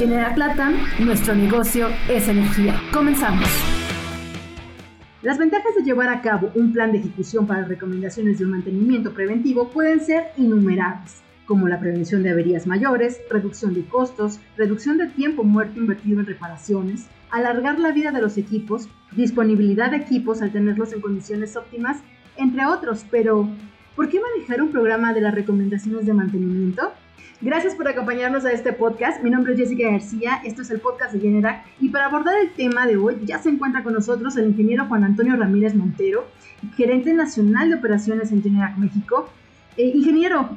Generac Latam, nuestro negocio es energía. Comenzamos. Las ventajas de llevar a cabo un plan de ejecución para recomendaciones de mantenimiento preventivo pueden ser innumerables, como la prevención de averías mayores, reducción de costos, reducción de tiempo muerto invertido en reparaciones, alargar la vida de los equipos, disponibilidad de equipos al tenerlos en condiciones óptimas, entre otros. Pero, ¿por qué manejar un programa de las recomendaciones de mantenimiento? Gracias por acompañarnos a este podcast. Mi nombre es Jessica García, esto es el podcast de Generac y para abordar el tema de hoy ya se encuentra con nosotros el ingeniero Juan Antonio Ramírez Montero, gerente nacional de operaciones en Generac México. Eh, ingeniero,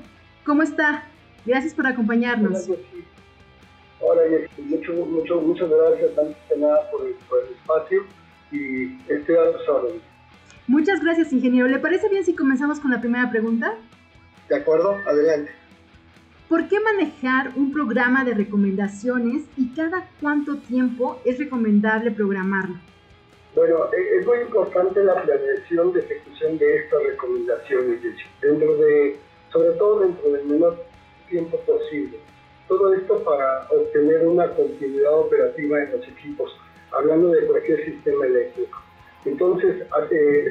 ¿cómo está? Gracias por acompañarnos. Hola, mucho, mucho, muchas gracias antes que nada por el, por el espacio y estoy a sus Muchas gracias, ingeniero. ¿Le parece bien si comenzamos con la primera pregunta? De acuerdo, adelante. ¿Por qué manejar un programa de recomendaciones y cada cuánto tiempo es recomendable programarlo? Bueno, e, es muy importante la planeación de ejecución de estas recomendaciones, dentro de, sobre todo dentro del menor tiempo posible. Todo esto para obtener una continuidad operativa en los equipos, hablando de cualquier sistema eléctrico. Entonces,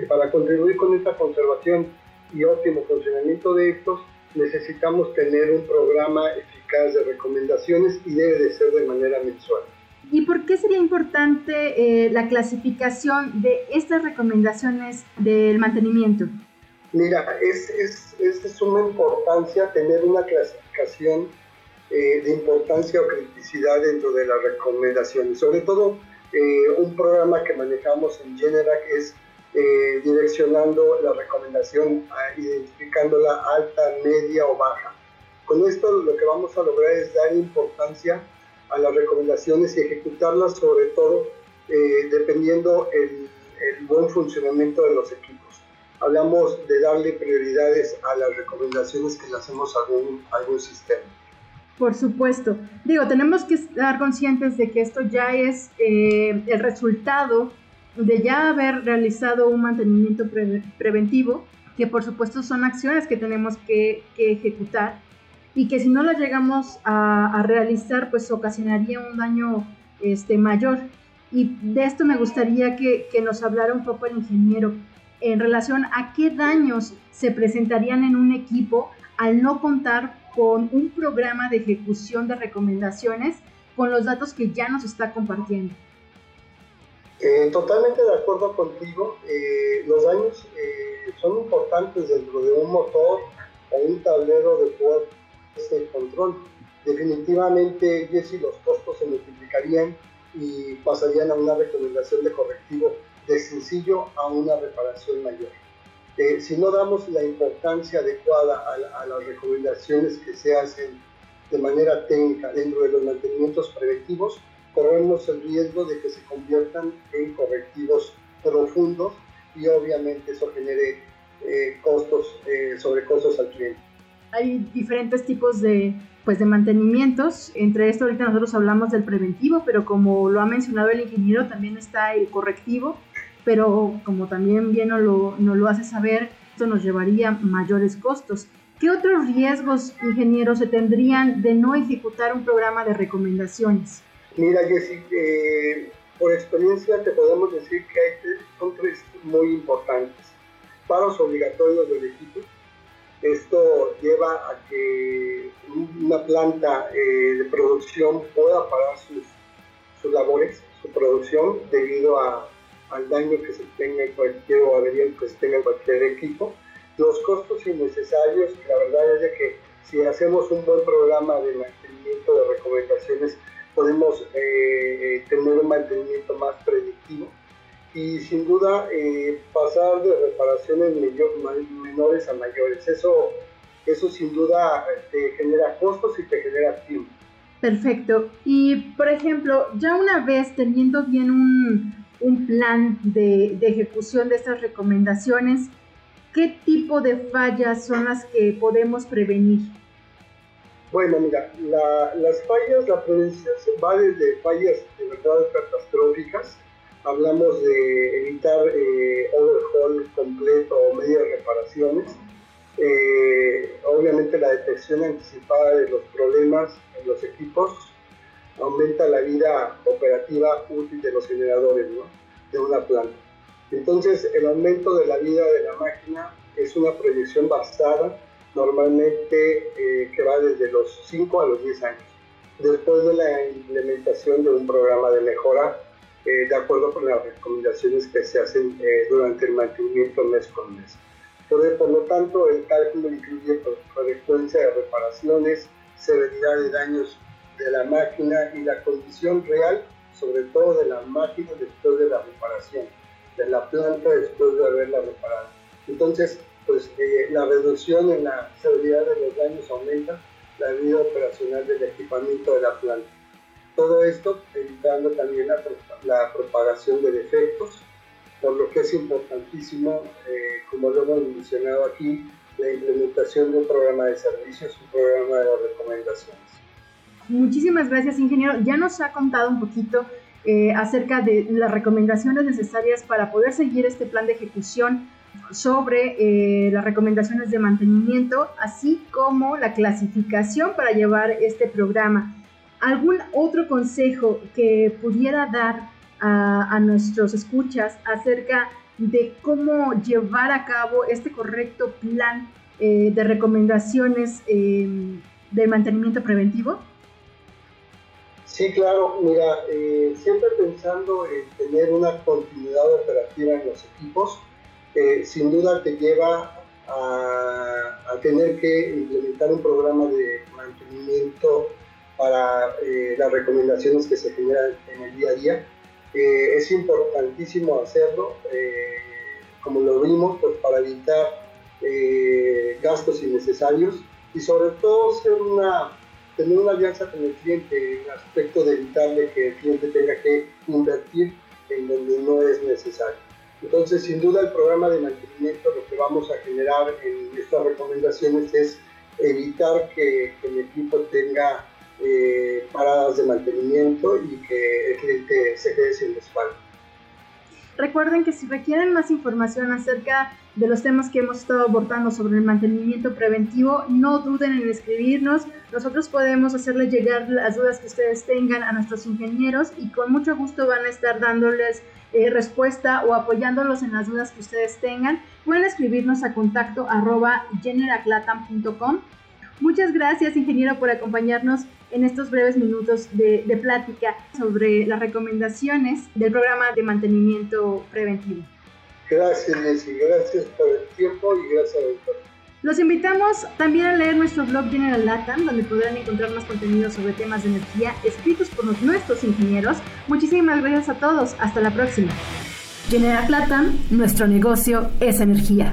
para contribuir con esta conservación y óptimo funcionamiento de estos, necesitamos tener un programa eficaz de recomendaciones y debe de ser de manera mensual. ¿Y por qué sería importante eh, la clasificación de estas recomendaciones del mantenimiento? Mira, es, es, es de suma importancia tener una clasificación eh, de importancia o criticidad dentro de las recomendaciones. Sobre todo, eh, un programa que manejamos en Generac es eh, direccionando la recomendación, identificándola alta, media o baja. Con esto lo que vamos a lograr es dar importancia a las recomendaciones y ejecutarlas sobre todo eh, dependiendo el, buen funcionamiento de los equipos. Hablamos de darle prioridades a las recomendaciones que le hacemos a algún, algún sistema. Por supuesto. Digo, tenemos que estar conscientes de que esto ya es eh, el resultado de ya haber realizado un mantenimiento preventivo, que por supuesto son acciones que tenemos que, ejecutar y que si no las llegamos a, realizar, pues ocasionaría un daño este, mayor. Y de esto me gustaría que, que nos hablara un poco el ingeniero en relación a qué daños se presentarían en un equipo al no contar con un programa de ejecución de recomendaciones con los datos que ya nos está compartiendo. Eh, totalmente de acuerdo contigo. Eh, los daños eh, son importantes dentro de un motor o un tablero de poder de control. Definitivamente, Jesse, los costos se multiplicarían y pasarían a una recomendación de correctivo de sencillo a una reparación mayor. si no damos la importancia adecuada a las recomendaciones que se hacen de manera técnica dentro de los mantenimientos preventivos, corremos el riesgo de que se conviertan en correctivos profundos y obviamente eso genere eh, costos, eh, sobre costos al cliente. Hay diferentes tipos de, pues, de mantenimientos. Entre esto ahorita nosotros hablamos del preventivo, pero como lo ha mencionado el ingeniero, también está el correctivo. Pero como también bien nos lo, nos lo hace saber, esto nos llevaría mayores costos. ¿Qué otros riesgos, ingenieros, se tendrían de no ejecutar un programa de recomendaciones? Mira, Jessy, por experiencia te podemos decir que hay son tres muy importantes. Paros obligatorios del equipo. Esto lleva a que una planta eh, de producción pueda parar sus, sus labores, su producción, debido a, al daño que se tenga en cualquier o avería que se tenga en cualquier equipo. Los costos innecesarios, la verdad es de que si hacemos un buen programa de mantenimiento de recomendaciones, podemos eh, eh, tener un mantenimiento más predictivo y sin duda eh, pasar de reparaciones menores a mayores. Eso, eso sin duda te genera costos y te genera tiempo. Perfecto. Y por ejemplo, ya una vez teniendo bien un, un plan de, de, ejecución de estas recomendaciones, ¿qué tipo de fallas son las que podemos prevenir? Bueno, mira, las fallas, la prevención se va desde fallas de verdad catastróficas. Hablamos de evitar eh, overhaul completo o medias reparaciones. Eh, obviamente la detección anticipada de los problemas en los equipos. aumenta la vida operativa útil de los generadores de una planta. Entonces, el aumento de la vida de la máquina es una proyección basada normalmente eh, que va desde los 5 a los 10 años, después de la implementación de un programa de mejora eh, de acuerdo con las recomendaciones que se hacen eh, durante el mantenimiento mes con mes. Por, por, lo tanto, el cálculo incluye frecuencia de reparaciones, severidad de daños de la máquina y la condición real, sobre todo de la máquina después de la reparación, de la planta después de haberla reparado. Entonces, pues eh, la reducción en la severidad de los daños aumenta la vida operacional del equipamiento de la planta. Todo esto evitando también la, propagación de defectos, por lo que es importantísimo, eh, como lo hemos mencionado aquí, la implementación de un programa de servicios, un programa de recomendaciones. Muchísimas gracias, ingeniero. Ya nos ha contado un poquito eh, acerca de las recomendaciones necesarias para poder seguir este plan de ejecución sobre eh, las recomendaciones de mantenimiento, así como la clasificación para llevar este programa. ¿Algún otro consejo que pudiera dar a, nuestros escuchas acerca de cómo llevar a cabo este correcto plan eh, de recomendaciones eh, de mantenimiento preventivo? Sí, claro. Mira, eh, siempre pensando en tener una continuidad operativa en los equipos, sin duda te lleva a, tener que implementar un programa de mantenimiento para eh, las recomendaciones que se generan en el día a día. Eh, es importantísimo hacerlo, eh, como lo vimos, pues para evitar gastos innecesarios y sobre todo tener una alianza con el cliente en el aspecto de evitarle que el cliente tenga que invertir en donde no es necesario. Entonces, sin duda, el programa de mantenimiento lo que vamos a generar en estas recomendaciones es evitar que, el equipo tenga eh, paradas de mantenimiento y que el cliente se quede sin respaldo. Recuerden que si requieren más información acerca de los temas que hemos estado abordando sobre el mantenimiento preventivo, no duden en escribirnos. Nosotros podemos hacerles llegar las dudas que ustedes tengan a nuestros ingenieros y con mucho gusto van a estar dándoles eh, respuesta o apoyándolos en las dudas que ustedes tengan. Pueden escribirnos a contacto. Muchas gracias, ingeniero, por acompañarnos en estos breves minutos de, plática sobre las recomendaciones del programa de mantenimiento preventivo. Gracias, Nancy. Gracias por el tiempo y gracias, doctor. Los invitamos también a leer nuestro blog General Latam, donde podrán encontrar más contenido sobre temas de energía escritos por nuestros ingenieros. Muchísimas gracias a todos. Hasta la próxima. General Latam, nuestro negocio es energía.